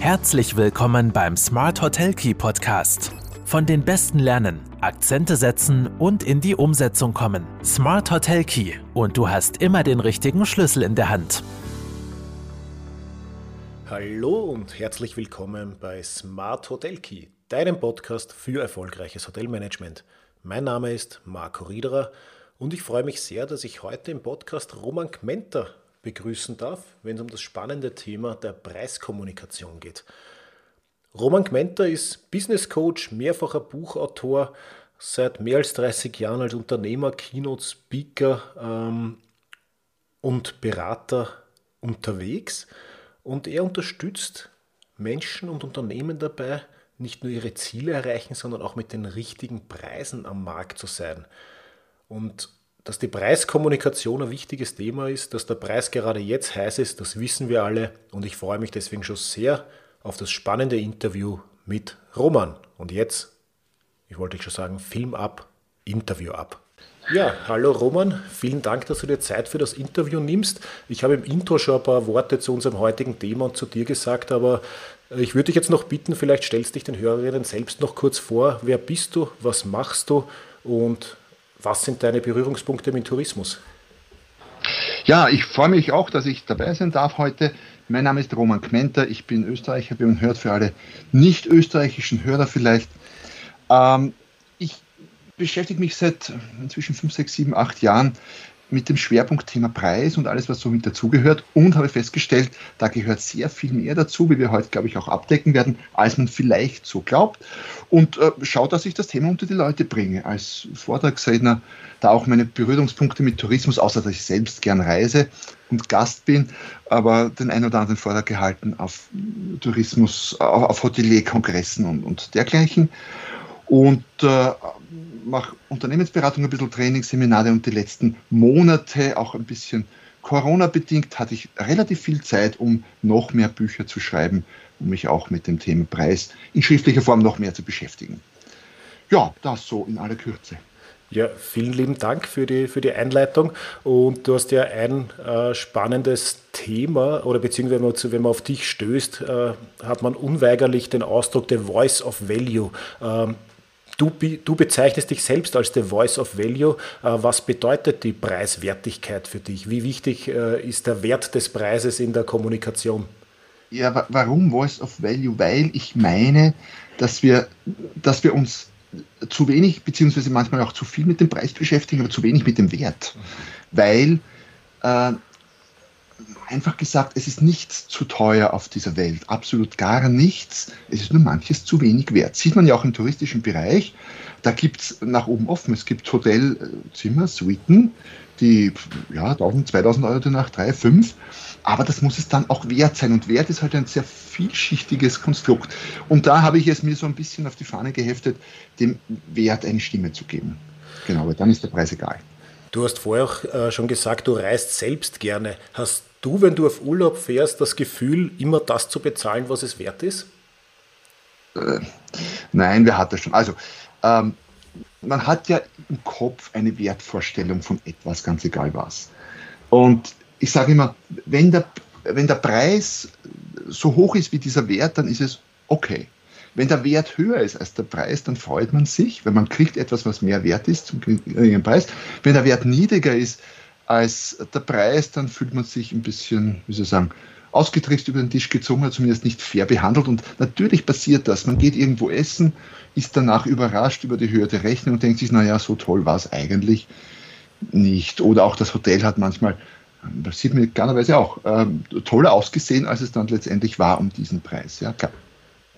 Herzlich willkommen beim Smart Hotel Key Podcast. Von den Besten lernen, Akzente setzen und in die Umsetzung kommen. Smart Hotel Key und du hast immer den richtigen Schlüssel in der Hand. Hallo und herzlich willkommen bei Smart Hotel Key, deinem Podcast für erfolgreiches Hotelmanagement. Mein Name ist Marco Riederer und ich freue mich sehr, dass ich heute im Podcast Roman Kmenter begrüßen darf, wenn es um das spannende Thema der Preiskommunikation geht. Roman Gmenter ist Business Coach, mehrfacher Buchautor, seit mehr als 30 Jahren als Unternehmer, Keynote Speaker ähm, und Berater unterwegs. Und er unterstützt Menschen und Unternehmen dabei, nicht nur ihre Ziele erreichen, sondern auch mit den richtigen Preisen am Markt zu sein. Und dass die Preiskommunikation ein wichtiges Thema ist, dass der Preis gerade jetzt heiß ist, das wissen wir alle und ich freue mich deswegen schon sehr auf das spannende Interview mit Roman. Und jetzt, ich wollte schon sagen, Film ab, Interview ab. Ja, hallo Roman, vielen Dank, dass du dir Zeit für das Interview nimmst. Ich habe im Intro schon ein paar Worte zu unserem heutigen Thema und zu dir gesagt, aber ich würde dich jetzt noch bitten, vielleicht stellst dich den Hörerinnen selbst noch kurz vor. Wer bist du, was machst du und was sind deine Berührungspunkte mit Tourismus? Ja, ich freue mich auch, dass ich dabei sein darf heute. Mein Name ist Roman Kmenter, ich bin Österreicher, wie man hört, für alle nicht österreichischen Hörer vielleicht. Ähm, ich beschäftige mich seit inzwischen 5, 6, 7, 8 Jahren mit dem Schwerpunktthema Preis und alles, was so mit dazugehört und habe festgestellt, da gehört sehr viel mehr dazu, wie wir heute, glaube ich, auch abdecken werden, als man vielleicht so glaubt. Und äh, schaue, dass ich das Thema unter die Leute bringe. Als Vortragsredner da auch meine Berührungspunkte mit Tourismus, außer dass ich selbst gern reise und Gast bin, aber den einen oder anderen Vortrag gehalten auf Tourismus, auf Hotelier-Kongressen und, und dergleichen. Und äh, mache Unternehmensberatung, ein bisschen Trainingsseminare und die letzten Monate auch ein bisschen Corona-bedingt hatte ich relativ viel Zeit, um noch mehr Bücher zu schreiben, um mich auch mit dem Thema Preis in schriftlicher Form noch mehr zu beschäftigen. Ja, das so in aller Kürze. Ja, vielen lieben Dank für die, für die Einleitung. Und du hast ja ein äh, spannendes Thema, oder beziehungsweise wenn man, wenn man auf dich stößt, äh, hat man unweigerlich den Ausdruck The Voice of Value. Ähm, Du, du, bezeichnest dich selbst als the Voice of Value. Äh, was bedeutet die Preiswertigkeit für dich? Wie wichtig äh, ist der Wert des Preises in der Kommunikation? Ja, warum Voice of Value? Weil ich meine, dass wir, dass wir uns zu wenig, beziehungsweise manchmal auch zu viel mit dem Preis beschäftigen, aber zu wenig mit dem Wert. Weil äh, einfach gesagt, es ist nichts zu teuer auf dieser Welt. Absolut gar nichts. Es ist nur manches zu wenig wert. Sieht man ja auch im touristischen Bereich. Da gibt es nach oben offen. Es gibt Hotelzimmer, Suiten, die ja, 1000, 2000 Euro die Nacht, 3, 5. Aber das muss es dann auch wert sein. Und Wert ist halt ein sehr vielschichtiges Konstrukt. Und da habe ich es mir so ein bisschen auf die Fahne geheftet, dem Wert eine Stimme zu geben. Genau, weil dann ist der Preis egal. Du hast vorher auch äh, schon gesagt, du reist selbst gerne. Hast du, wenn du auf Urlaub fährst, das Gefühl, immer das zu bezahlen, was es wert ist? Äh, nein, wer hat das schon? Also, ähm, man hat ja im Kopf eine Wertvorstellung von etwas, ganz egal was. Und ich sage immer, wenn der, wenn der Preis so hoch ist wie dieser Wert, dann ist es okay. Wenn der Wert höher ist als der Preis, dann freut man sich, weil man kriegt etwas, was mehr wert ist zum geringen Preis. Wenn der Wert niedriger ist als der Preis, dann fühlt man sich ein bisschen, wie soll ich sagen, ausgetrickst über den Tisch gezogen, zumindest nicht fair behandelt. Und natürlich passiert das. Man geht irgendwo essen, ist danach überrascht über die Höhe der Rechnung und denkt sich, naja, so toll war es eigentlich nicht. Oder auch das Hotel hat manchmal, das sieht man klarerweise auch, äh, toller ausgesehen, als es dann letztendlich war um diesen Preis. Ja, klar.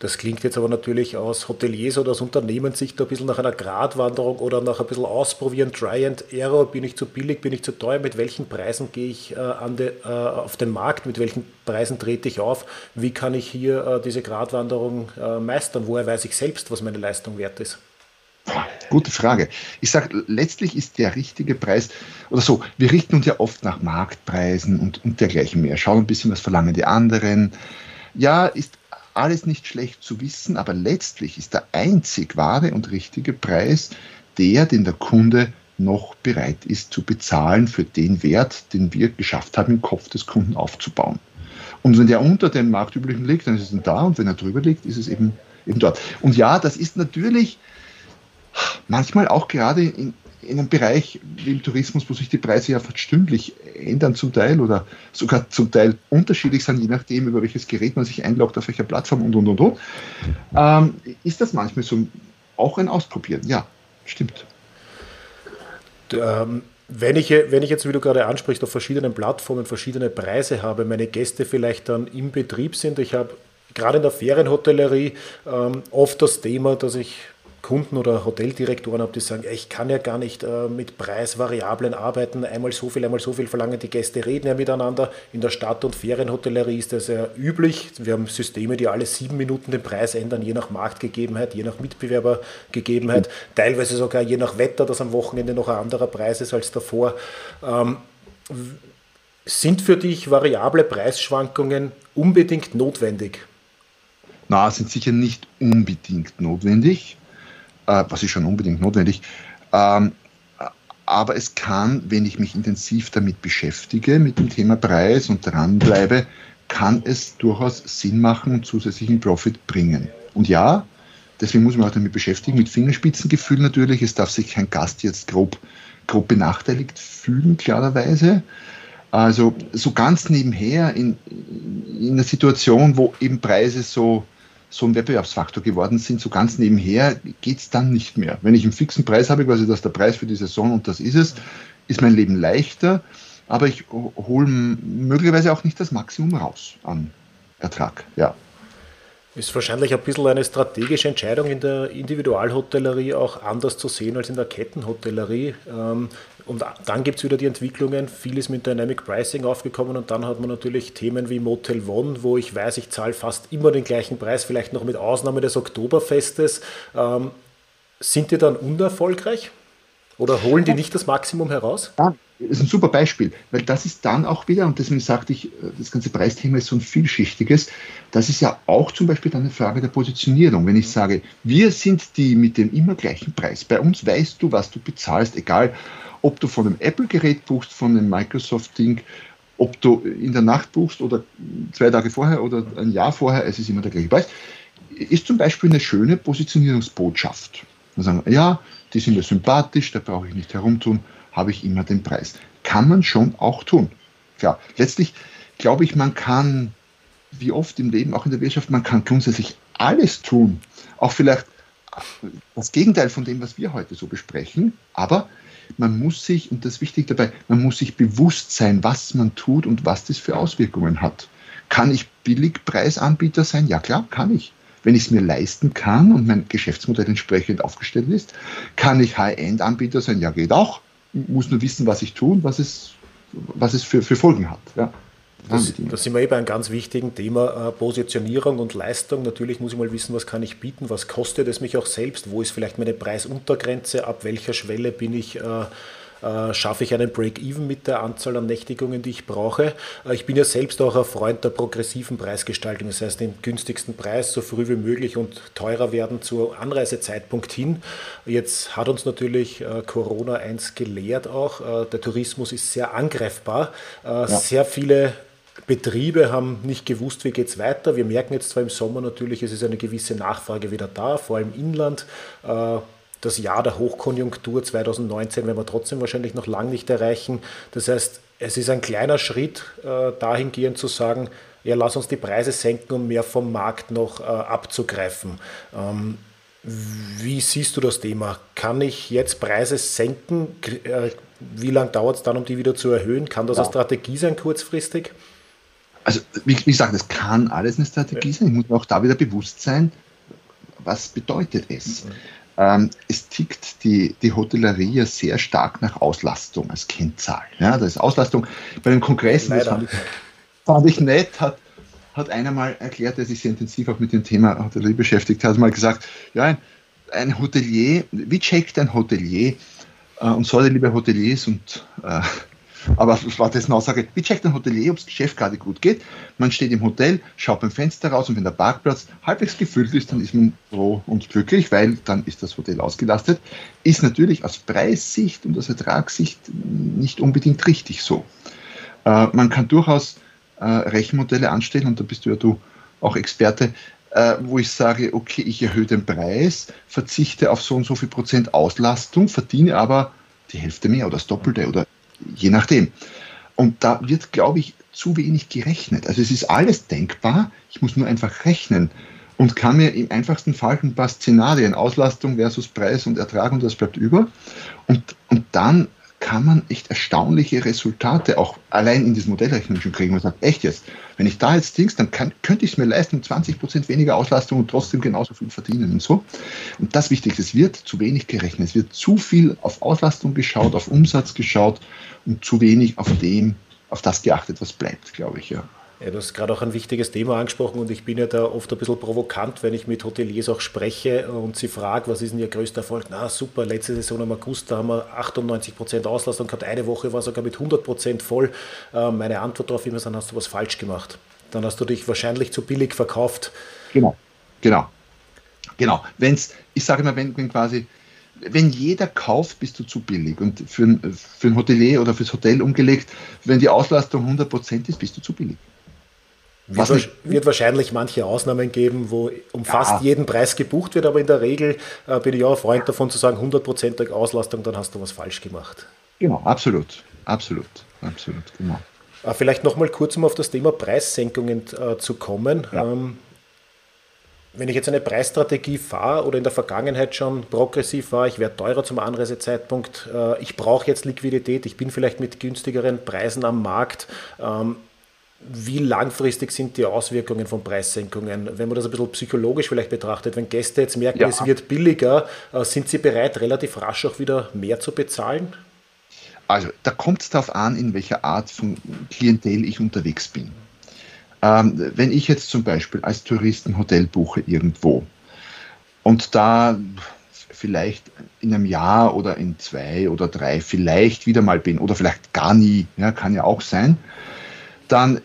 Das klingt jetzt aber natürlich aus Hoteliers oder aus Unternehmenssicht ein bisschen nach einer Gratwanderung oder nach ein bisschen Ausprobieren, Try and Error. Bin ich zu billig, bin ich zu teuer? Mit welchen Preisen gehe ich äh, de, äh, auf den Markt? Mit welchen Preisen trete ich auf? Wie kann ich hier äh, diese Gratwanderung äh, meistern? Woher weiß ich selbst, was meine Leistung wert ist? Gute Frage. Ich sage, letztlich ist der richtige Preis, oder so, wir richten uns ja oft nach Marktpreisen und, und dergleichen mehr. Schauen ein bisschen, was verlangen die anderen. Ja, ist alles nicht schlecht zu wissen, aber letztlich ist der einzig wahre und richtige Preis der, den der Kunde noch bereit ist zu bezahlen für den Wert, den wir geschafft haben, im Kopf des Kunden aufzubauen. Und wenn der unter dem marktüblichen liegt, dann ist es da und wenn er drüber liegt, ist es eben, eben dort. Und ja, das ist natürlich manchmal auch gerade in, in einem Bereich wie im Tourismus, wo sich die Preise ja fast stündlich ändern zum Teil oder sogar zum Teil unterschiedlich sind, je nachdem, über welches Gerät man sich einloggt, auf welcher Plattform und und und und, ähm, ist das manchmal so auch ein Ausprobieren. Ja, stimmt. Ähm, wenn ich, wenn ich jetzt, wie du gerade ansprichst, auf verschiedenen Plattformen verschiedene Preise habe, meine Gäste vielleicht dann im Betrieb sind, ich habe gerade in der Ferienhotellerie ähm, oft das Thema, dass ich Kunden oder Hoteldirektoren habe, die sagen, ich kann ja gar nicht äh, mit Preisvariablen arbeiten, einmal so viel, einmal so viel verlangen, die Gäste reden ja miteinander. In der Stadt- und Ferienhotellerie ist das ja üblich. Wir haben Systeme, die alle sieben Minuten den Preis ändern, je nach Marktgegebenheit, je nach Mitbewerbergegebenheit, teilweise sogar je nach Wetter, dass am Wochenende noch ein anderer Preis ist als davor. Ähm, sind für dich variable Preisschwankungen unbedingt notwendig? Na, sind sicher nicht unbedingt notwendig äh, was ist schon unbedingt notwendig. Ähm, aber es kann, wenn ich mich intensiv damit beschäftige, mit dem Thema Preis und dranbleibe, kann es durchaus Sinn machen und zusätzlichen Profit bringen. Und ja, deswegen muss man auch damit beschäftigen, mit Fingerspitzengefühl natürlich. Es darf sich kein Gast jetzt grob, grob benachteiligt fühlen, klarerweise. Also so ganz nebenher in, in einer Situation, wo eben Preise so so ein Wettbewerbsfaktor geworden sind, so ganz nebenher geht es dann nicht mehr. Wenn ich einen fixen Preis habe, quasi das ist der Preis für die Saison und das ist es, ist mein Leben leichter, aber ich hole möglicherweise auch nicht das Maximum raus an Ertrag. Ja. Ist wahrscheinlich ein bisschen eine strategische Entscheidung in der Individualhotellerie auch anders zu sehen als in der Kettenhotellerie. Und dann gibt es wieder die Entwicklungen, viel ist mit Dynamic Pricing aufgekommen und dann hat man natürlich Themen wie Motel One, wo ich weiß, ich zahle fast immer den gleichen Preis, vielleicht noch mit Ausnahme des Oktoberfestes. Ähm, sind die dann unerfolgreich? Oder holen die nicht das Maximum heraus? Ja, das ist ein super Beispiel, weil das ist dann auch wieder, und deswegen sagte ich, das ganze Preisthema ist so ein vielschichtiges, das ist ja auch zum Beispiel dann eine Frage der Positionierung. Wenn ich sage, wir sind die mit dem immer gleichen Preis, bei uns weißt du, was du bezahlst, egal ob du von einem Apple-Gerät buchst, von einem Microsoft-Ding, ob du in der Nacht buchst oder zwei Tage vorher oder ein Jahr vorher, es ist immer der gleiche Preis, ist zum Beispiel eine schöne Positionierungsbotschaft. Wir sagen, ja, die sind mir sympathisch, da brauche ich nicht herumtun, habe ich immer den Preis. Kann man schon auch tun. Klar, letztlich glaube ich, man kann, wie oft im Leben, auch in der Wirtschaft, man kann grundsätzlich alles tun. Auch vielleicht das Gegenteil von dem, was wir heute so besprechen. Aber man muss sich, und das ist wichtig dabei, man muss sich bewusst sein, was man tut und was das für Auswirkungen hat. Kann ich Billigpreisanbieter sein? Ja klar, kann ich wenn ich es mir leisten kann und mein Geschäftsmodell entsprechend aufgestellt ist, kann ich High-End-Anbieter sein. Ja, geht auch. Muss nur wissen, was ich tue und was es, was es für, für Folgen hat. Ja. Das, das sind wir eben eh ein ganz wichtigen Thema, äh, Positionierung und Leistung. Natürlich muss ich mal wissen, was kann ich bieten, was kostet es mich auch selbst, wo ist vielleicht meine Preisuntergrenze, ab welcher Schwelle bin ich äh, äh, schaffe ich einen Break-Even mit der Anzahl an Nächtigungen, die ich brauche. Äh, ich bin ja selbst auch ein Freund der progressiven Preisgestaltung, das heißt den günstigsten Preis so früh wie möglich und teurer werden zu Anreisezeitpunkt hin. Jetzt hat uns natürlich Corona eins gelehrt auch, der Tourismus ist sehr angreifbar. Ja. Sehr viele Betriebe haben nicht gewusst, wie geht es weiter. Wir merken jetzt zwar im Sommer natürlich, es ist eine gewisse Nachfrage wieder da, vor allem Inland das Jahr der Hochkonjunktur 2019 werden wir trotzdem wahrscheinlich noch lange nicht erreichen. Das heißt, es ist ein kleiner Schritt äh, dahingehend zu sagen, ja, lass uns die Preise senken, um mehr vom Markt noch äh, abzugreifen. Ähm, wie siehst du das Thema? Kann ich jetzt Preise senken? Äh, wie lange dauert es dann, um die wieder zu erhöhen? Kann das ja. eine Strategie sein kurzfristig? Also, wie, wie gesagt, es kann alles eine Strategie sein. Ich muss mir auch da wieder bewusst sein, was bedeutet es? Mhm. Ähm, es tickt die, die Hotellerie ja sehr stark nach Auslastung als Kennzahl. Ja, das ist Auslastung. Bei den Kongressen, das fand ich, fand ich nett, hat, hat einer mal erklärt, der sich sehr intensiv auch mit dem Thema Hotellerie beschäftigt hat, mal gesagt, ja, ein, ein Hotelier, wie checkt ein Hotelier, äh, und sorry, liebe Hoteliers und äh, aber das war dessen Aussage, wie checkt ein Hotelier, ob das Geschäft gerade gut geht? Man steht im Hotel, schaut beim Fenster raus und wenn der Parkplatz halbwegs gefüllt ist, dann ist man froh und glücklich, weil dann ist das Hotel ausgelastet. Ist natürlich aus Preissicht und aus Ertragssicht nicht unbedingt richtig so. Äh, man kann durchaus äh, Rechenmodelle anstellen und da bist du ja du auch Experte, äh, wo ich sage, okay, ich erhöhe den Preis, verzichte auf so und so viel Prozent Auslastung, verdiene aber die Hälfte mehr oder das Doppelte oder je nachdem. Und da wird, glaube ich, zu wenig gerechnet. Also es ist alles denkbar, ich muss nur einfach rechnen und kann mir im einfachsten Fall ein paar Szenarien, Auslastung versus Preis und Ertrag und das bleibt über. Und, und dann kann man echt erstaunliche Resultate auch allein in diesem Modellrechnung schon kriegen. Man sagt, echt jetzt, wenn ich da jetzt Dings, dann kann, könnte ich es mir leisten, 20 Prozent weniger Auslastung und trotzdem genauso viel verdienen und so. Und das Wichtigste, es wird zu wenig gerechnet. Es wird zu viel auf Auslastung geschaut, auf Umsatz geschaut und zu wenig auf dem, auf das geachtet, was bleibt, glaube ich, ja. Ja, du hast gerade auch ein wichtiges Thema angesprochen und ich bin ja da oft ein bisschen provokant, wenn ich mit Hoteliers auch spreche und sie frage, was ist denn ihr größter Erfolg? Na super, letzte Saison im August, da haben wir 98 Prozent Auslastung gehabt, eine Woche war sogar mit 100 Prozent voll. Äh, meine Antwort darauf immer, dann hast du was falsch gemacht. Dann hast du dich wahrscheinlich zu billig verkauft. Genau, genau, genau. Wenn's, ich sage immer, wenn, wenn quasi wenn jeder kauft, bist du zu billig. Und für ein, für ein Hotelier oder fürs Hotel umgelegt, wenn die Auslastung 100% ist, bist du zu billig. Wird, wird, wahrscheinlich manche Ausnahmen geben, wo um ja. fast jeden Preis gebucht wird, aber in der Regel äh, bin ich auch ein Freund davon zu sagen, 100% Auslastung, dann hast du was falsch gemacht. Genau, absolut, absolut, absolut, genau. Äh, vielleicht nochmal kurz, um auf das Thema Preissenkungen äh, zu kommen. Ja. Ähm, wenn ich jetzt eine Preisstrategie fahre oder in der Vergangenheit schon progressiv war, ich werde teurer zum Anreisezeitpunkt, äh, ich brauche jetzt Liquidität, ich bin vielleicht mit günstigeren Preisen am Markt. Wie langfristig sind die Auswirkungen von Preissenkungen? Wenn man das ein bisschen psychologisch vielleicht betrachtet, wenn Gäste jetzt merken, ja. es wird billiger, äh, sind sie bereit, relativ rasch auch wieder mehr zu bezahlen? Also, da kommt es darauf an, in welcher Art von Klientel ich unterwegs bin. Ähm, wenn ich jetzt zum Beispiel als Tourist ein Hotel buche irgendwo und da vielleicht in einem Jahr oder in zwei oder drei vielleicht wieder mal bin oder vielleicht gar nie, ja, kann ja auch sein, dann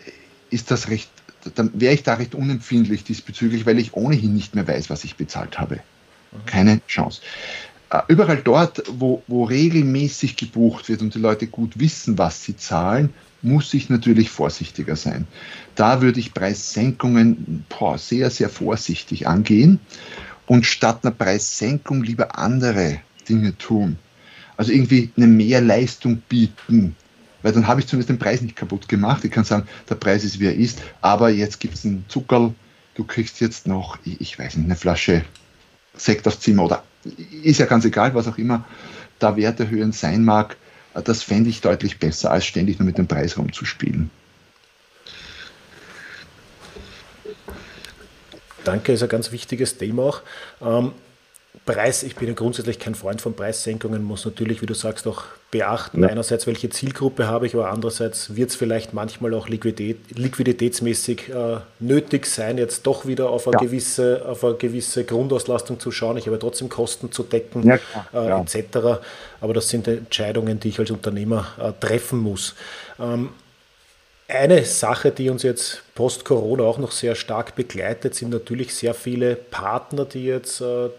ist das recht, dann wäre ich da recht unempfindlich diesbezüglich, weil ich ohnehin nicht mehr weiß, was ich bezahlt habe. Keine Chance. Äh, überall dort, wo, wo regelmäßig gebucht wird und die Leute gut wissen, was sie zahlen, muss ich natürlich vorsichtiger sein. Da würde ich Preissenkungen boah, sehr, sehr vorsichtig angehen und statt einer Preissenkung lieber andere Dinge tun. Also irgendwie eine Mehrleistung bieten, weil dann habe ich zumindest den Preis nicht kaputt gemacht. Ich kann sagen, der Preis ist wie er ist, aber jetzt gibt es einen Zuckerl, du kriegst jetzt noch, ich weiß nicht, eine Flasche Sekt aufs Zimmer oder ist ja ganz egal, was auch immer da Werterhöhen sein mag, das fände ich deutlich besser, als ständig nur mit dem Preis rumzuspielen. Danke, ist ein ganz wichtiges Thema auch. Ähm, Preis, ich bin ja grundsätzlich kein Freund von Preissenkungen, muss natürlich, wie du sagst, auch beachten. Ja. Einerseits, welche Zielgruppe habe ich, aber andererseits wird es vielleicht manchmal auch Liquidität, liquiditätsmäßig äh, nötig sein, jetzt doch wieder auf eine, ja. gewisse, auf eine gewisse Grundauslastung zu schauen. Ich habe trotzdem Kosten zu decken, ja, äh, etc. Aber das sind Entscheidungen, die ich als Unternehmer äh, treffen muss. Ähm, eine Sache, die uns jetzt post-Corona auch noch sehr stark begleitet, sind natürlich sehr viele Partner, die jetzt äh,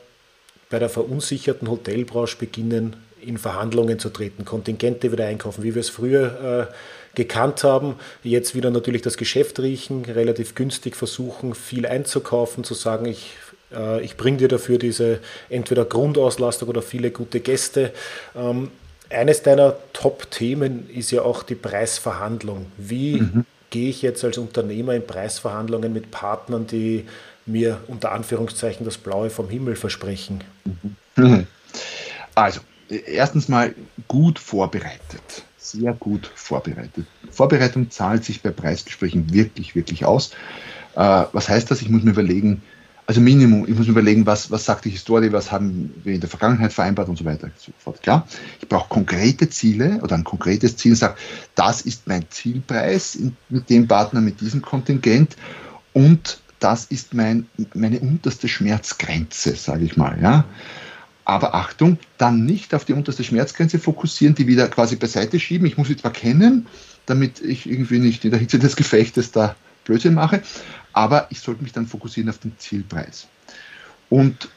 bei der verunsicherten Hotelbranche beginnen, in Verhandlungen zu treten, Kontingente wieder einkaufen, wie wir es früher äh, gekannt haben. Jetzt wieder natürlich das Geschäft riechen, relativ günstig versuchen, viel einzukaufen, zu sagen, ich, äh, ich bringe dir dafür diese entweder Grundauslastung oder viele gute Gäste. Ähm, eines deiner Top-Themen ist ja auch die Preisverhandlung. Wie mhm. gehe ich jetzt als Unternehmer in Preisverhandlungen mit Partnern, die mir unter Anführungszeichen das Blaue vom Himmel versprechen? Mhm. Also, erstens mal gut vorbereitet. Sehr gut vorbereitet. Vorbereitung zahlt sich bei Preisgesprächen wirklich, wirklich aus. Äh, was heißt das? Ich muss mir überlegen, also Minimum, ich muss mir überlegen, was, was sagt die Historie, was haben wir in der Vergangenheit vereinbart und so weiter. So fort. Klar, ich brauche konkrete Ziele oder ein konkretes Ziel und sage, das ist mein Zielpreis mit dem Partner, mit diesem Kontingent und das ist mein, meine unterste Schmerzgrenze, sage ich mal. Ja. Aber Achtung, dann nicht auf die unterste Schmerzgrenze fokussieren, die wieder quasi beiseite schieben. Ich muss sie zwar kennen, damit ich irgendwie nicht in der Hitze des Gefechtes da Blödsinn mache, aber ich sollte mich dann fokussieren auf den Zielpreis. Und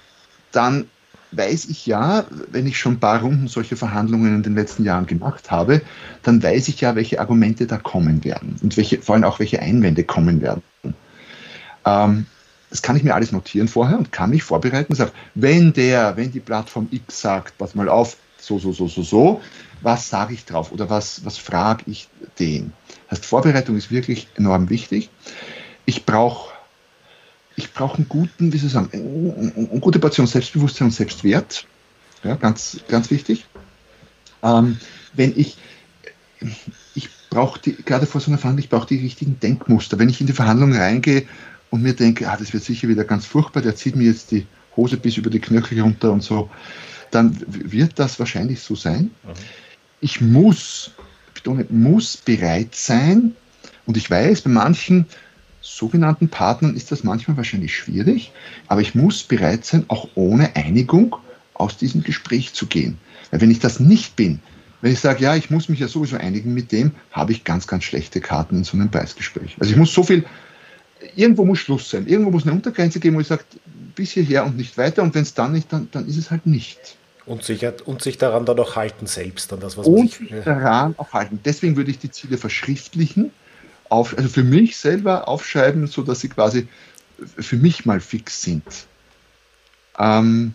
dann weiß ich ja, wenn ich schon ein paar Runden solche Verhandlungen in den letzten Jahren gemacht habe, dann weiß ich ja, welche Argumente da kommen werden und welche, vor allem auch welche Einwände kommen werden. Ähm, das kann ich mir alles notieren vorher und kann mich vorbereiten und wenn der, wenn die Plattform X sagt, pass mal auf, so, so, so, so, so, was sage ich drauf oder was, was frage ich den? Das heißt, Vorbereitung ist wirklich enorm wichtig. Ich brauche ich brauche einen guten, wie soll ich sagen, eine gute Portion Selbstbewusstsein und Selbstwert. Ja, ganz, ganz wichtig. Ähm, wenn ich, ich brauche gerade vor so einer Verhandlung, ich brauche die richtigen Denkmuster. Wenn ich in die Verhandlung reingehe und mir denke, ah, das wird sicher wieder ganz furchtbar, der zieht mir jetzt die Hose bis über die Knöchel runter und so, dann wird das wahrscheinlich so sein. Mhm. Ich muss, betone, muss bereit sein, und ich weiß, bei manchen sogenannten Partnern ist das manchmal wahrscheinlich schwierig, aber ich muss bereit sein, auch ohne Einigung aus diesem Gespräch zu gehen. Weil wenn ich das nicht bin, wenn ich sage, ja, ich muss mich ja sowieso einigen mit dem, habe ich ganz, ganz schlechte Karten in so einem Preisgespräch. Also ich muss so viel, irgendwo muss Schluss sein, irgendwo muss eine Untergrenze geben, wo ich sage, bis hierher und nicht weiter und wenn es dann nicht, dann, dann ist es halt nicht. Und sich, und sich daran dann auch halten selbst, an das, was und sich daran auch halten. Deswegen würde ich die Ziele verschriftlichen auf, also für mich selber aufschreiben, sodass sie quasi für mich mal fix sind. Ähm,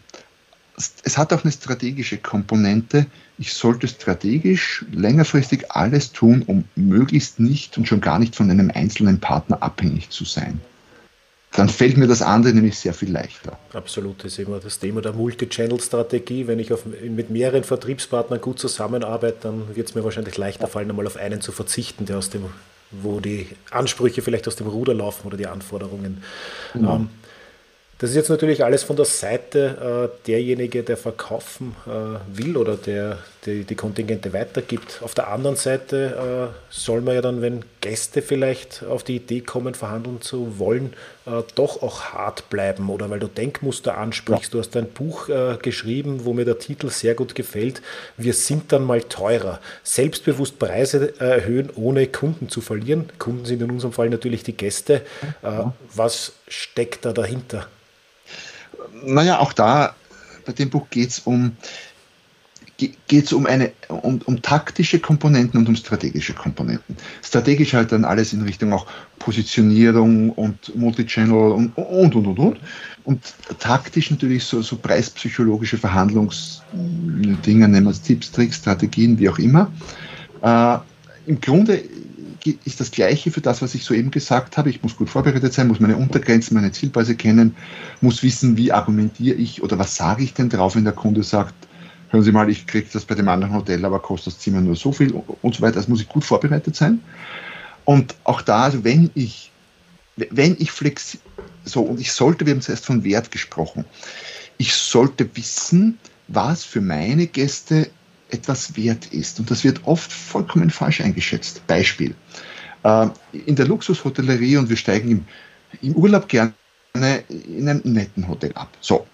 es hat auch eine strategische Komponente. Ich sollte strategisch längerfristig alles tun, um möglichst nicht und schon gar nicht von einem einzelnen Partner abhängig zu sein. Dann fällt mir das andere nämlich sehr viel leichter. Absolut, das ist immer das Thema der Multi-Channel-Strategie. Wenn ich auf, mit mehreren Vertriebspartnern gut zusammenarbeite, dann wird es mir wahrscheinlich leichter fallen, einmal auf einen zu verzichten, der aus dem wo die Ansprüche vielleicht aus dem Ruder laufen oder die Anforderungen. Mhm. Ähm, das ist jetzt natürlich alles von der Seite äh, derjenige, der verkaufen äh, will oder der, der die Kontingente weitergibt. Auf der anderen Seite äh, soll man ja dann, wenn Gäste vielleicht auf die Idee kommen, verhandeln zu wollen, äh, doch auch hart bleiben oder weil du Denkmuster ansprichst. Du hast ein Buch äh, geschrieben, wo mir der Titel sehr gut gefällt. Wir sind dann mal teurer. Selbstbewusst Preise erhöhen, ohne Kunden zu verlieren. Kunden sind in unserem Fall natürlich die Gäste. Äh, was steckt da dahinter? Naja, auch da, bei dem Buch geht es um, geht um, um, um taktische Komponenten und um strategische Komponenten. Strategisch halt dann alles in Richtung auch Positionierung und Multichannel und und und und und. Und taktisch natürlich so, so preispsychologische Verhandlungsdinge, nennen wir es Tipps, Tricks, Strategien, wie auch immer. Äh, Im Grunde ist das Gleiche für das, was ich soeben gesagt habe. Ich muss gut vorbereitet sein, muss meine Untergrenzen, meine Zielpreise kennen, muss wissen, wie argumentiere ich oder was sage ich denn drauf, wenn der Kunde sagt, hören Sie mal, ich kriege das bei dem anderen Hotel, aber kostet das Zimmer nur so viel und so weiter. Das muss ich gut vorbereitet sein. Und auch da, also wenn ich, wenn ich flexibel, so, und ich sollte, wir haben zuerst von Wert gesprochen, ich sollte wissen, was für meine Gäste etwas wert ist. Und das wird oft vollkommen falsch eingeschätzt. Beispiel. Äh, in der Luxushotellerie und wir steigen im, im Urlaub gerne in einem netten Hotel ab. So.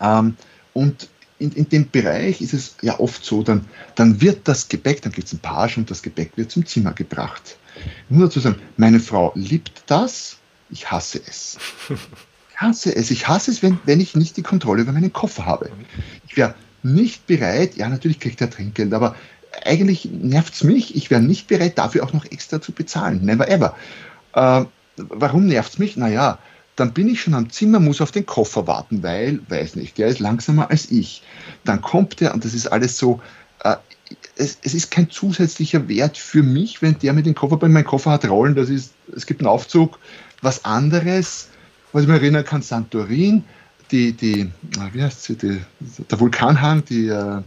Ähm, und in, in, dem Bereich ist es ja oft so, dann, dann wird das Gepäck, dann gibt es ein Page und das Gepäck wird zum Zimmer gebracht. Nur dazu sagen, meine Frau liebt das, ich hasse es. Ich hasse es. Ich hasse es, wenn, wenn ich nicht die Kontrolle über meinen Koffer habe. Ich wäre nicht bereit, ja, natürlich kriegt er Trinkgeld, aber eigentlich nervt es mich, ich wäre nicht bereit, dafür auch noch extra zu bezahlen. Never ever. Äh, warum nervt es mich? Naja, dann bin ich schon am Zimmer, muss auf den Koffer warten, weil, weiß nicht, der ist langsamer als ich. Dann kommt er und das ist alles so, äh, es, es, ist kein zusätzlicher Wert für mich, wenn der mit dem Koffer bei meinem Koffer hat Rollen, das ist, es gibt einen Aufzug, was anderes, was ich mir erinnern kann, Santorin, die, die wie heißt sie, die, der Vulkanhang, die, äh,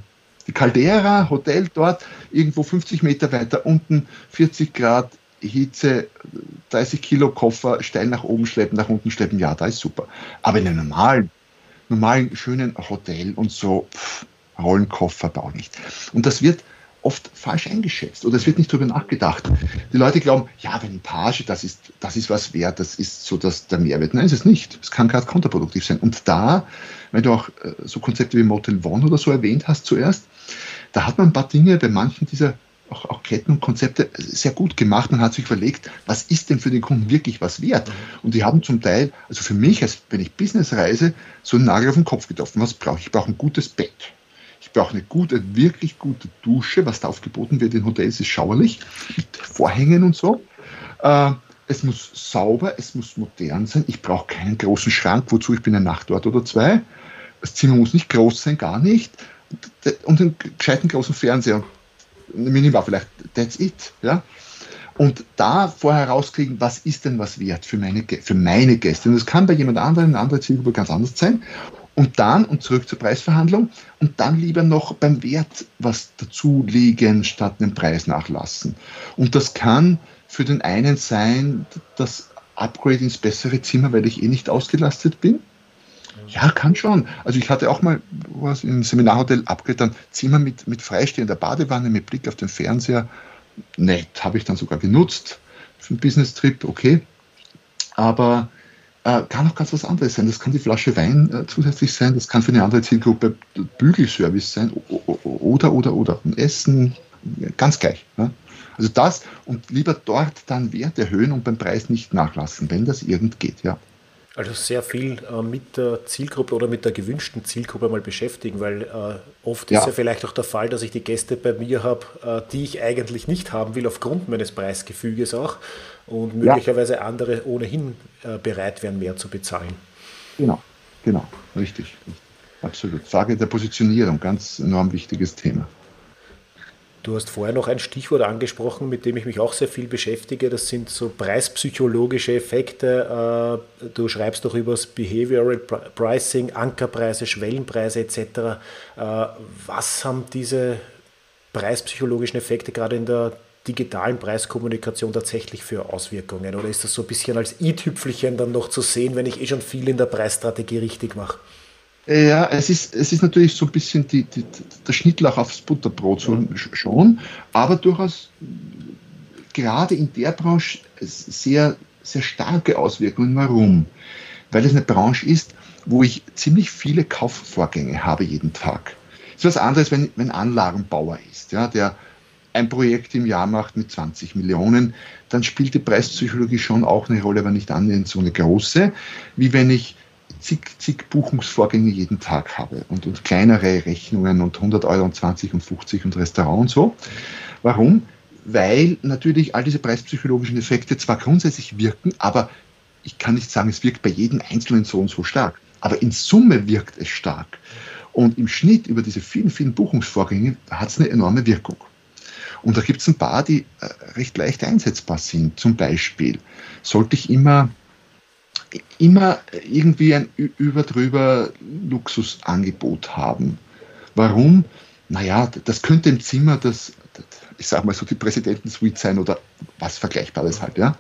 die Caldera, Hotel dort, irgendwo 50 Meter weiter unten, 40 Grad Hitze, 30 Kilo Koffer steil nach oben schleppen, nach unten schleppen, ja, da ist super. Aber in einem normalen, normalen, schönen Hotel und so, pff, Rollenkoffer bau nicht. Und das wird oft falsch eingeschätzt oder es wird nicht darüber nachgedacht. Die Leute glauben, ja, wenn Page, das ist, das ist was wert, das ist so dass der Mehrwert. Nein, ist es nicht. Es kann gerade kontraproduktiv sein. Und da, wenn du auch äh, so Konzepte wie Motel One oder so erwähnt hast zuerst, da hat man ein paar Dinge bei manchen dieser auch, auch, Ketten und Konzepte sehr gut gemacht. Man hat sich überlegt, was ist denn für den Kunden wirklich was wert? Und die haben zum Teil, also für mich, als wenn ich Business reise, so einen Nagel auf den Kopf getroffen. Was brauche ich? Ich brauche ein gutes Bett. Ich brauche eine gute, wirklich gute Dusche. Was da aufgeboten wird in Hotels ist schauerlich, mit Vorhängen und so. Äh, es muss sauber, es muss modern sein. Ich brauche keinen großen Schrank, wozu ich bin eine Nacht dort oder zwei. Das Zimmer muss nicht groß sein, gar nicht. Und einen gescheiten großen Fernseher. Minimal vielleicht, that's it. Ja? Und da vorher rauskriegen, was ist denn was wert für meine, für meine Gäste. Und das kann bei jemand anderem, eine andere Zielgruppe ganz anders sein. Und dann, und zurück zur Preisverhandlung, und dann lieber noch beim Wert was dazulegen, statt den Preis nachlassen. Und das kann für den einen sein, das Upgrade ins bessere Zimmer, weil ich eh nicht ausgelastet bin. Ja, kann schon. Also ich hatte auch mal was im Seminarhotel dann Zimmer mit, mit freistehender Badewanne, mit Blick auf den Fernseher. Nett, habe ich dann sogar genutzt für einen Business-Trip, okay. Aber äh, kann auch ganz was anderes sein. Das kann die Flasche Wein äh, zusätzlich sein, das kann für eine andere Zielgruppe Bügelservice sein oder, oder, oder. Essen, ganz gleich. Ne? Also das und lieber dort dann Wert erhöhen und beim Preis nicht nachlassen, wenn das irgend geht, ja. Also sehr viel äh, mit der Zielgruppe oder mit der gewünschten Zielgruppe mal beschäftigen, weil äh, oft ja. ist ja vielleicht auch der Fall, dass ich die Gäste bei mir habe, äh, die ich eigentlich nicht haben will, aufgrund meines Preisgefüges auch und möglicherweise ja. andere ohnehin äh, bereit wären, mehr zu bezahlen. Genau, genau, richtig, richtig. Absolut. Frage der Positionierung, ganz enorm wichtiges Thema. Du hast vorher noch ein Stichwort angesprochen, mit dem ich mich auch sehr viel beschäftige. Das sind so preispsychologische Effekte. Äh, du schreibst doch über das Behavioral Pricing, Ankerpreise, Schwellenpreise etc. Äh, was haben diese preispsychologischen Effekte gerade in der digitalen Preiskommunikation tatsächlich für Auswirkungen? Oder ist das so ein bisschen als i-Tüpfelchen dann noch zu sehen, wenn ich eh schon viel in der Preisstrategie richtig mache? Ja, es ist, es ist natürlich so ein bisschen die, die, der Schnittlauch aufs Butterbrot ja. schon, aber durchaus gerade in der Branche sehr, sehr starke Auswirkungen. Warum? Weil es eine Branche ist, wo ich ziemlich viele Kaufvorgänge habe jeden Tag. Das ist was anderes, wenn, wenn Anlagenbauer ist, ja, der ein Projekt im Jahr macht mit 20 Millionen, dann spielt die Preispsychologie schon auch eine Rolle, aber nicht annähernd so eine große, wie wenn ich zig, zig Buchungsvorgänge jeden Tag habe und, und kleinere Rechnungen und 100 Euro und 20 und 50 und Restaurant und so. Warum? Weil natürlich all diese preispsychologischen Effekte zwar grundsätzlich wirken, aber ich kann nicht sagen, es wirkt bei jedem Einzelnen so und so stark. Aber in Summe wirkt es stark. Und im Schnitt über diese vielen, vielen Buchungsvorgänge hat es eine enorme Wirkung. Und da gibt es ein paar, die äh, recht leicht einsetzbar sind. Zum Beispiel sollte ich immer immer irgendwie ein überdrüber Luxusangebot haben. Warum? Naja, das könnte im Zimmer das, ich sage mal so, die Präsidentensuite sein oder was Vergleichbares halt, ja.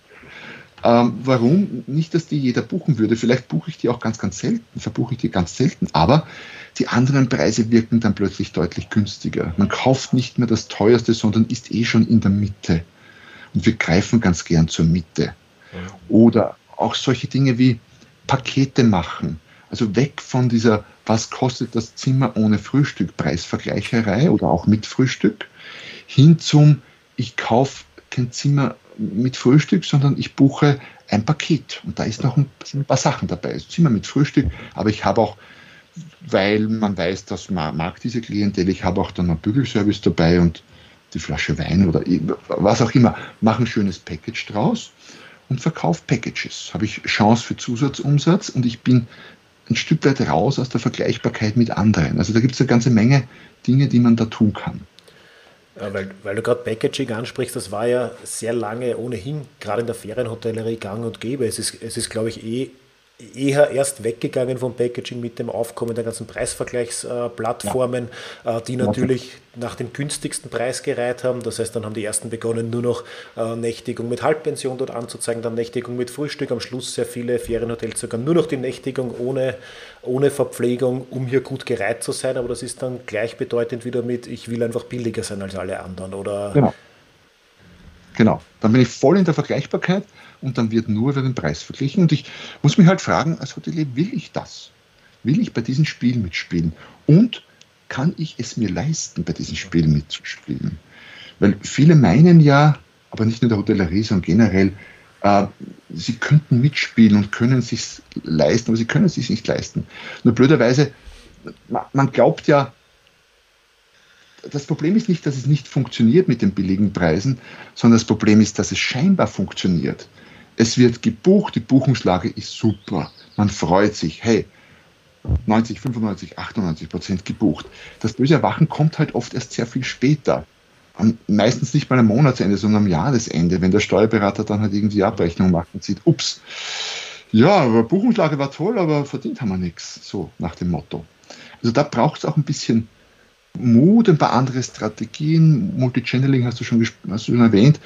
Ähm, warum? Nicht, dass die jeder buchen würde. Vielleicht buche ich die auch ganz, ganz selten, verbuche ich die ganz selten, aber die anderen Preise wirken dann plötzlich deutlich günstiger. Man kauft nicht mehr das teuerste, sondern ist eh schon in der Mitte. Und wir greifen ganz gern zur Mitte. Oder auch solche Dinge wie Pakete machen. Also weg von dieser, was kostet das Zimmer ohne Frühstück, Preisvergleicherei oder auch mit Frühstück, hin zum, ich kaufe kein Zimmer mit Frühstück, sondern ich buche ein Paket. Und da ist noch ein, ein paar Sachen dabei. Das Zimmer mit Frühstück, aber ich habe auch, weil man weiß, dass man mag diese Klientel, ich habe auch dann einen Bügelservice dabei und die Flasche Wein oder was auch immer, mache ein schönes Package draus und verkaufe Packages. Habe ich Chance für Zusatzumsatz und ich bin ein Stück weit raus aus der Vergleichbarkeit mit anderen. Also da gibt es eine ganze Menge Dinge, die man da tun kann. Ja, weil, weil du gerade Packaging ansprichst, das war ja sehr lange ohnehin, gerade in der Ferienhotellerie, gang und gäbe. Es ist, es ist glaube ich, eh eher erst weggegangen vom Packaging mit dem Aufkommen der ganzen Preisvergleichsplattformen, ja. Äh, die natürlich nach dem günstigsten Preis gereiht haben. Das heißt, dann haben die ersten begonnen, nur noch äh, Nächtigung mit Halbpension dort anzuzeigen, dann Nächtigung mit Frühstück, am Schluss sehr viele Ferienhotels sogar nur noch die Nächtigung ohne, ohne Verpflegung, um hier gut gereiht zu sein. Aber das ist dann gleichbedeutend wieder mit, ich will einfach billiger sein als alle anderen. Oder genau. Genau. Dann bin ich voll in der Vergleichbarkeit und dann wird nur über den Preis verglichen. Und ich muss mich halt fragen, als Hotelier, will ich das? Will ich bei diesem Spiel mitspielen? Und kann ich es mir leisten, bei diesem Spiel mitzuspielen? Weil viele meinen ja, aber nicht nur der Hotellerie, sondern generell, äh, sie könnten mitspielen und können es sich leisten, aber sie können es sich nicht leisten. Nur blöderweise, man glaubt ja, das Problem ist nicht, dass es nicht funktioniert mit den billigen Preisen, sondern das Problem ist, dass es scheinbar funktioniert. Es wird gebucht, die Buchungslage ist super. Man freut sich, hey, 90, 95, 98 Prozent gebucht. Das böse Erwachen kommt halt oft erst sehr viel später. Meistens nicht mal am Monatsende, sondern am Jahresende, wenn der Steuerberater dann halt irgendwie Abrechnung macht und sieht, ups, ja, Buchungslage war toll, aber verdient haben wir nichts, so nach dem Motto. Also da braucht es auch ein bisschen Mut, ein paar andere Strategien, Multichanneling hast du schon, hast du schon erwähnt,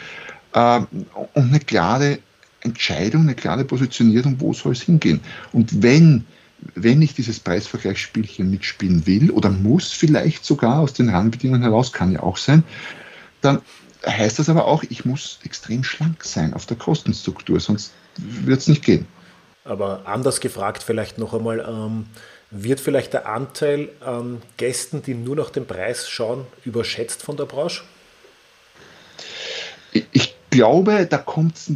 äh, und eine klare Entscheidung, eine klare Positionierung, wo soll es hingehen. Und wenn, wenn ich dieses Preisvergleichsspielchen mitspielen will oder muss vielleicht sogar aus den Rahmenbedingungen heraus, kann ja auch sein, dann heißt das aber auch, ich muss extrem schlank sein auf der Kostenstruktur, sonst wird es nicht gehen. Aber anders gefragt vielleicht noch einmal, ähm, wird vielleicht der Anteil an Gästen, die nur nach dem Preis schauen, überschätzt von der Branche? Ich glaube, da kommt es,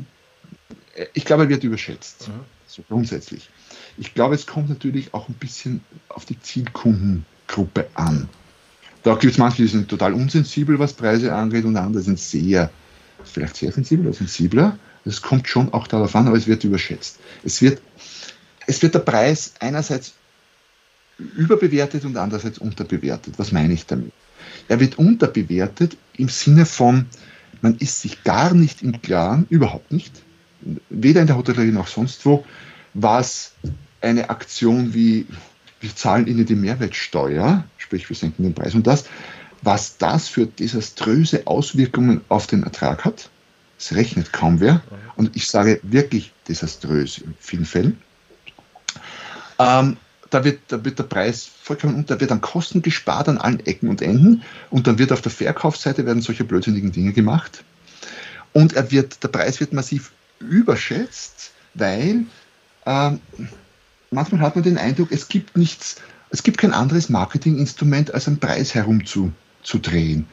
ich glaube, er wird überschätzt, mhm. so grundsätzlich. Ich glaube, es kommt natürlich auch ein bisschen auf die Zielkundengruppe an. Da gibt es manche, die sind total unsensibel, was Preise angeht, und andere sind sehr, vielleicht sehr sensibel oder sensibler. Es kommt schon auch darauf an, aber es wird überschätzt. Es wird, es wird der Preis einerseits überbewertet und andererseits unterbewertet. Was meine ich damit? Er wird unterbewertet im Sinne von, man ist sich gar nicht im Klaren, überhaupt nicht, weder in der Hotellerie noch sonst wo, was eine Aktion wie wir zahlen Ihnen die Mehrwertsteuer, sprich wir senken den Preis und das, was das für desaströse Auswirkungen auf den Ertrag hat. Das rechnet kaum wer. Und ich sage wirklich desaströs in vielen Fällen. Ähm, da wird, da wird der Preis vollkommen da wird an Kosten gespart an allen Ecken und Enden und dann wird auf der Verkaufsseite werden solche blödsinnigen Dinge gemacht und er wird, der Preis wird massiv überschätzt, weil ähm, manchmal hat man den Eindruck, es gibt nichts, es gibt kein anderes Marketinginstrument, als einen Preis herumzudrehen.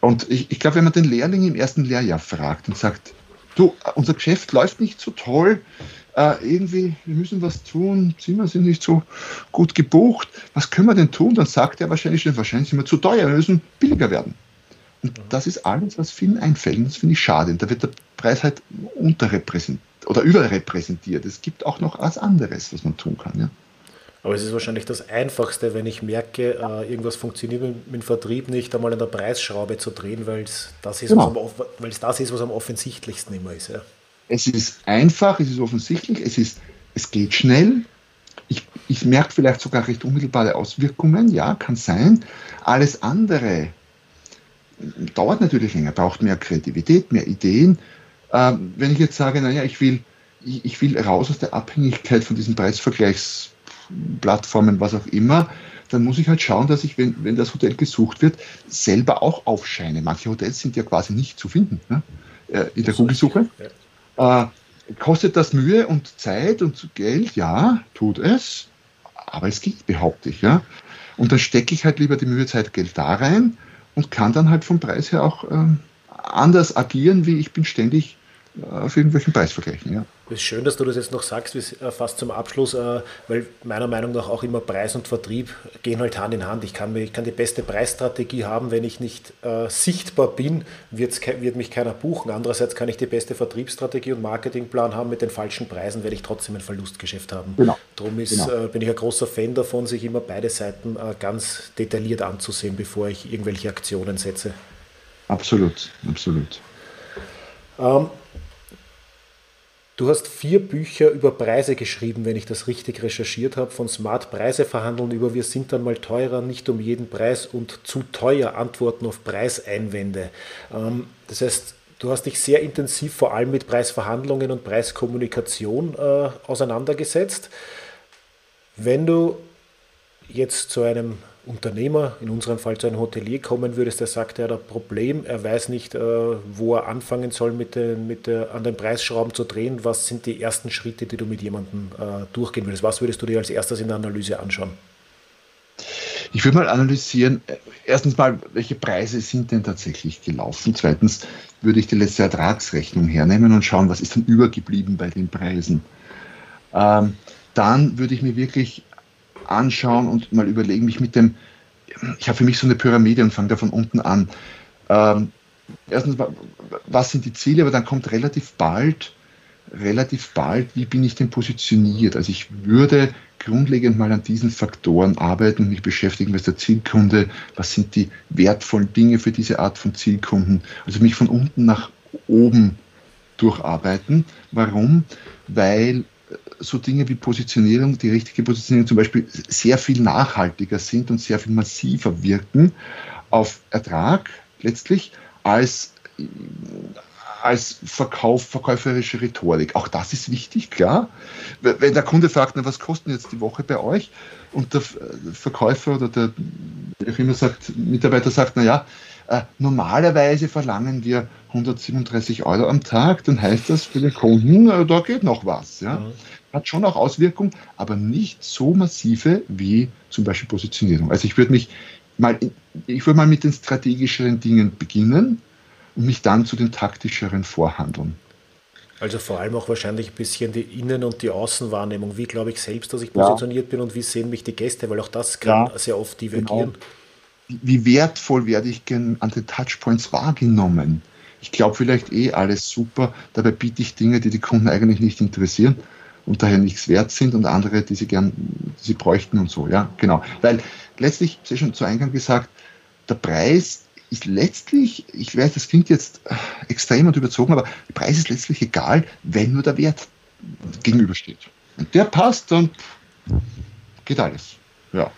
Und ich, ich glaube, wenn man den Lehrling im ersten Lehrjahr fragt und sagt, du, unser Geschäft läuft nicht so toll, äh, irgendwie, wir müssen was tun, Zimmer sind nicht so gut gebucht, was können wir denn tun? Dann sagt er wahrscheinlich wahrscheinlich sind wir zu teuer, wir müssen billiger werden. Und mhm. das ist alles, was vielen einfällt. Und das finde ich schade. Und da wird der Preis halt unterrepräsentiert oder überrepräsentiert. Es gibt auch noch was anderes, was man tun kann. Ja. Aber es ist wahrscheinlich das Einfachste, wenn ich merke, äh, irgendwas funktioniert mit, dem Vertrieb nicht, einmal an der Preisschraube zu drehen, weil es das, ist, genau. was, das ist, was am offensichtlichsten immer ist. Ja. Es ist einfach, es ist offensichtlich, es, ist, es geht schnell. Ich, ich merke vielleicht sogar recht unmittelbare Auswirkungen, ja, kann sein. Alles andere dauert natürlich länger, braucht mehr Kreativität, mehr Ideen. Ähm, wenn ich jetzt sage, naja, ich will, ich, ich will raus aus der Abhängigkeit von diesen Preisvergleichsplattformen, was auch immer, dann muss ich halt schauen, dass ich, wenn, wenn das Hotel gesucht wird, selber auch aufscheine. Manche Hotels sind ja quasi nicht zu finden ne? Äh, in der Google-Suche. Äh, kostet das Mühe und Zeit und Geld? Ja, tut es. Aber es geht, behaupte ich. Ja? Und dann stecke ich halt lieber die Mühe, Zeit, Geld da rein und kann dann halt vom Preis her auch ähm, anders agieren, wie ich bin ständig auf irgendwelchen Preisvergleichen. Ja. Es ist schön, dass du das jetzt noch sagst, äh, fast zum Abschluss, äh, weil meiner Meinung nach auch immer Preis und Vertrieb gehen halt Hand in Hand. Ich kann, ich kann die beste Preisstrategie haben, wenn ich nicht äh, sichtbar bin, wird mich keiner buchen. Andererseits kann ich die beste Vertriebsstrategie und Marketingplan haben, mit den falschen Preisen werde ich trotzdem ein Verlustgeschäft haben. Genau. Darum ist, genau. äh, bin ich ein großer Fan davon, sich immer beide Seiten äh, ganz detailliert anzusehen, bevor ich irgendwelche Aktionen setze. Absolut, absolut. Ähm, Du hast vier Bücher über Preise geschrieben, wenn ich das richtig recherchiert habe, von Smart Preise verhandeln über Wir sind dann mal teurer, nicht um jeden Preis und zu teuer Antworten auf Preiseinwände. Ähm, das heißt, du hast dich sehr intensiv vor allem mit Preisverhandlungen und Preiskommunikation äh, auseinandergesetzt. Wenn du jetzt zu einem Unternehmer, in unserem Fall zu einem Hotelier kommen würdest, der sagt, er hat ein Problem, er weiß nicht, äh, wo er anfangen soll, mit den, mit der, an den Preisschrauben zu drehen. Was sind die ersten Schritte, die du mit jemandem äh, durchgehen würdest? Was würdest du dir als erstes in der Analyse anschauen? Ich würde mal analysieren, äh, erstens mal, welche Preise sind denn tatsächlich gelaufen? Zweitens würde ich die letzte Ertragsrechnung hernehmen und schauen, was ist denn übergeblieben bei den Preisen. Ähm, dann würde ich mir wirklich anschauen und mal überlegen, mich mit dem, ich habe für mich so eine Pyramide und fange da von unten an. Ähm, erstens, was sind die Ziele, aber dann kommt relativ bald, relativ bald, wie bin ich denn positioniert? Also ich würde grundlegend mal an diesen Faktoren arbeiten und mich beschäftigen, was der Zielkunde, was sind die wertvollen Dinge für diese Art von Zielkunden. Also mich von unten nach oben durcharbeiten. Warum? Weil so Dinge wie Positionierung, die richtige Positionierung zum Beispiel sehr viel nachhaltiger sind und sehr viel massiver wirken auf Ertrag letztlich als als Verkauf, verkäuferische Rhetorik. Auch das ist wichtig, klar. Wenn der Kunde fragt, na, was kostet jetzt die Woche bei euch? Und der Verkäufer oder der, wie immer sagt, Mitarbeiter sagt, na ja, äh, normalerweise verlangen wir 137 Euro am Tag, dann heißt das für den Kunden, äh, da geht noch was. Ja? Hat schon auch Auswirkungen, aber nicht so massive wie zum Beispiel Positionierung. Also ich würde mich mal, ich würde mal mit den strategischeren Dingen beginnen und mich dann zu den taktischeren vorhandeln. Also vor allem auch wahrscheinlich ein bisschen die Innen- und die Außenwahrnehmung. Wie glaube ich selbst, dass ich positioniert ja. bin und wie sehen mich die Gäste, weil auch das kann ja, sehr oft divergieren. Genau. Wie wertvoll werde ich an den Touchpoints wahrgenommen? Ich glaube vielleicht eh alles super, dabei biete ich Dinge, die die Kunden eigentlich nicht interessieren und daher nichts wert sind und andere, die sie gern, die sie bräuchten und so, ja, genau. Weil letztlich, ich habe schon zu Eingang gesagt, der Preis ist letztlich, ich weiß, das klingt jetzt äh, extrem und überzogen, aber der Preis ist letztlich egal, wenn nur der Wert gegenübersteht. Und der passt, dann geht alles. Ja.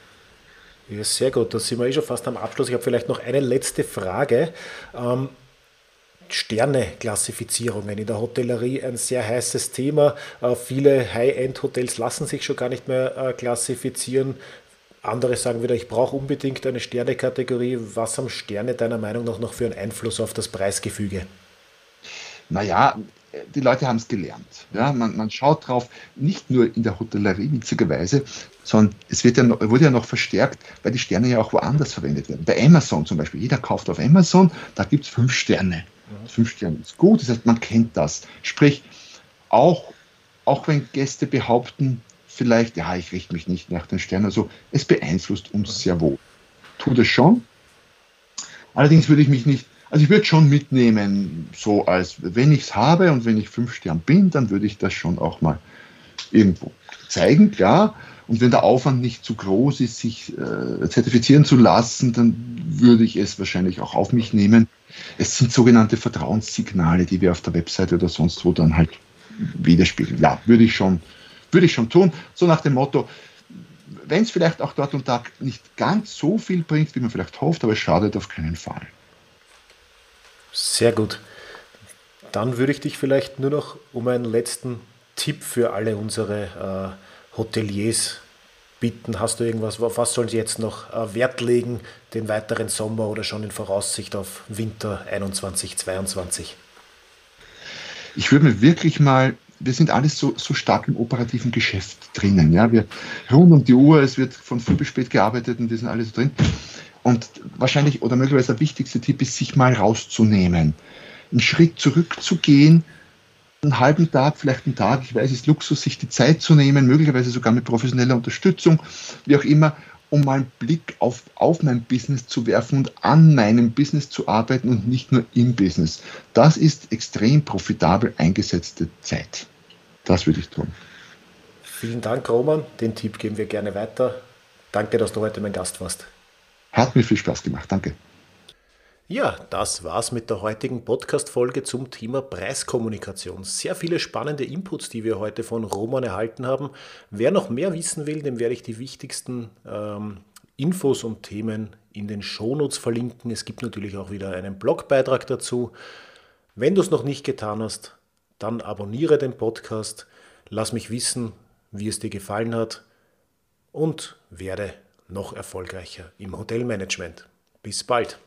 Ja, sehr gut. Da sind wir eh schon fast am Abschluss. Ich habe vielleicht noch eine letzte Frage. Ähm, Sterne-Klassifizierungen in der Hotellerie ein sehr heißes Thema. Äh, viele High-End-Hotels lassen sich schon gar nicht mehr äh, klassifizieren. Andere sagen wieder, ich brauche unbedingt eine Sternekategorie. Was haben Sterne deiner Meinung nach noch für einen Einfluss auf das Preisgefüge? Naja, die Leute haben es gelernt. Ja, man, man, schaut drauf, nicht nur in der Hotellerie witzigerweise, sondern es wird ja noch, wurde ja noch verstärkt, weil die Sterne ja auch woanders verwendet werden. Bei Amazon zum Beispiel, jeder kauft auf Amazon, da gibt es fünf Sterne. Mhm. Fünf Sterne ist gut, das heißt, man kennt das. Sprich, auch, auch wenn Gäste behaupten, vielleicht, ja, ich richte mich nicht nach den Sternen. Also es beeinflusst uns sehr wohl. Tut es schon. Allerdings würde ich mich nicht, also ich würde schon mitnehmen, so als wenn ich es habe und wenn ich fünf Stern bin, dann würde ich das schon auch mal irgendwo zeigen, klar. Und wenn der Aufwand nicht zu groß ist, sich äh, zertifizieren zu lassen, dann würde ich es wahrscheinlich auch auf mich nehmen. Es sind sogenannte Vertrauenssignale, die wir auf der Webseite oder sonst wo dann halt widerspiegeln. Ja, würde ich schon würde ich schon tun. So nach dem Motto, wenn es vielleicht auch dort und da nicht ganz so viel bringt, wie man vielleicht hofft, aber es schadet auf keinen Fall. Sehr gut. Dann würde ich dich vielleicht nur noch um einen letzten Tipp für alle unsere äh, Hoteliers bitten. Hast du irgendwas, auf was sollen sie jetzt noch äh, Wert legen, den weiteren Sommer oder schon in Voraussicht auf Winter 21, 22? Ich würde mir wirklich mal wir sind alles so, so stark im operativen Geschäft drinnen. Ja? Wir rund um die Uhr, es wird von früh bis spät gearbeitet und wir sind alle so drin. Und wahrscheinlich oder möglicherweise der wichtigste Tipp ist, sich mal rauszunehmen. Einen Schritt zurückzugehen, einen halben Tag, vielleicht einen Tag, ich weiß, es ist Luxus, sich die Zeit zu nehmen, möglicherweise sogar mit professioneller Unterstützung, wie auch immer, um mal einen Blick auf, auf mein Business zu werfen und an meinem Business zu arbeiten und nicht nur im Business. Das ist extrem profitabel eingesetzte Zeit. Das würde ich tun. Vielen Dank, Roman. Den Tipp geben wir gerne weiter. Danke, dass du heute mein Gast warst. Hat mir viel Spaß gemacht. Danke. Ja, das war's mit der heutigen Podcast-Folge zum Thema Preiskommunikation. Sehr viele spannende Inputs, die wir heute von Roman erhalten haben. Wer noch mehr wissen will, dem werde ich die wichtigsten ähm, Infos und Themen in den Shownotes verlinken. Es gibt natürlich auch wieder einen Blogbeitrag dazu. Wenn du es noch nicht getan hast, dann abonniere den Podcast, lass mich wissen, wie es dir gefallen hat und werde noch erfolgreicher im Hotelmanagement. Bis bald.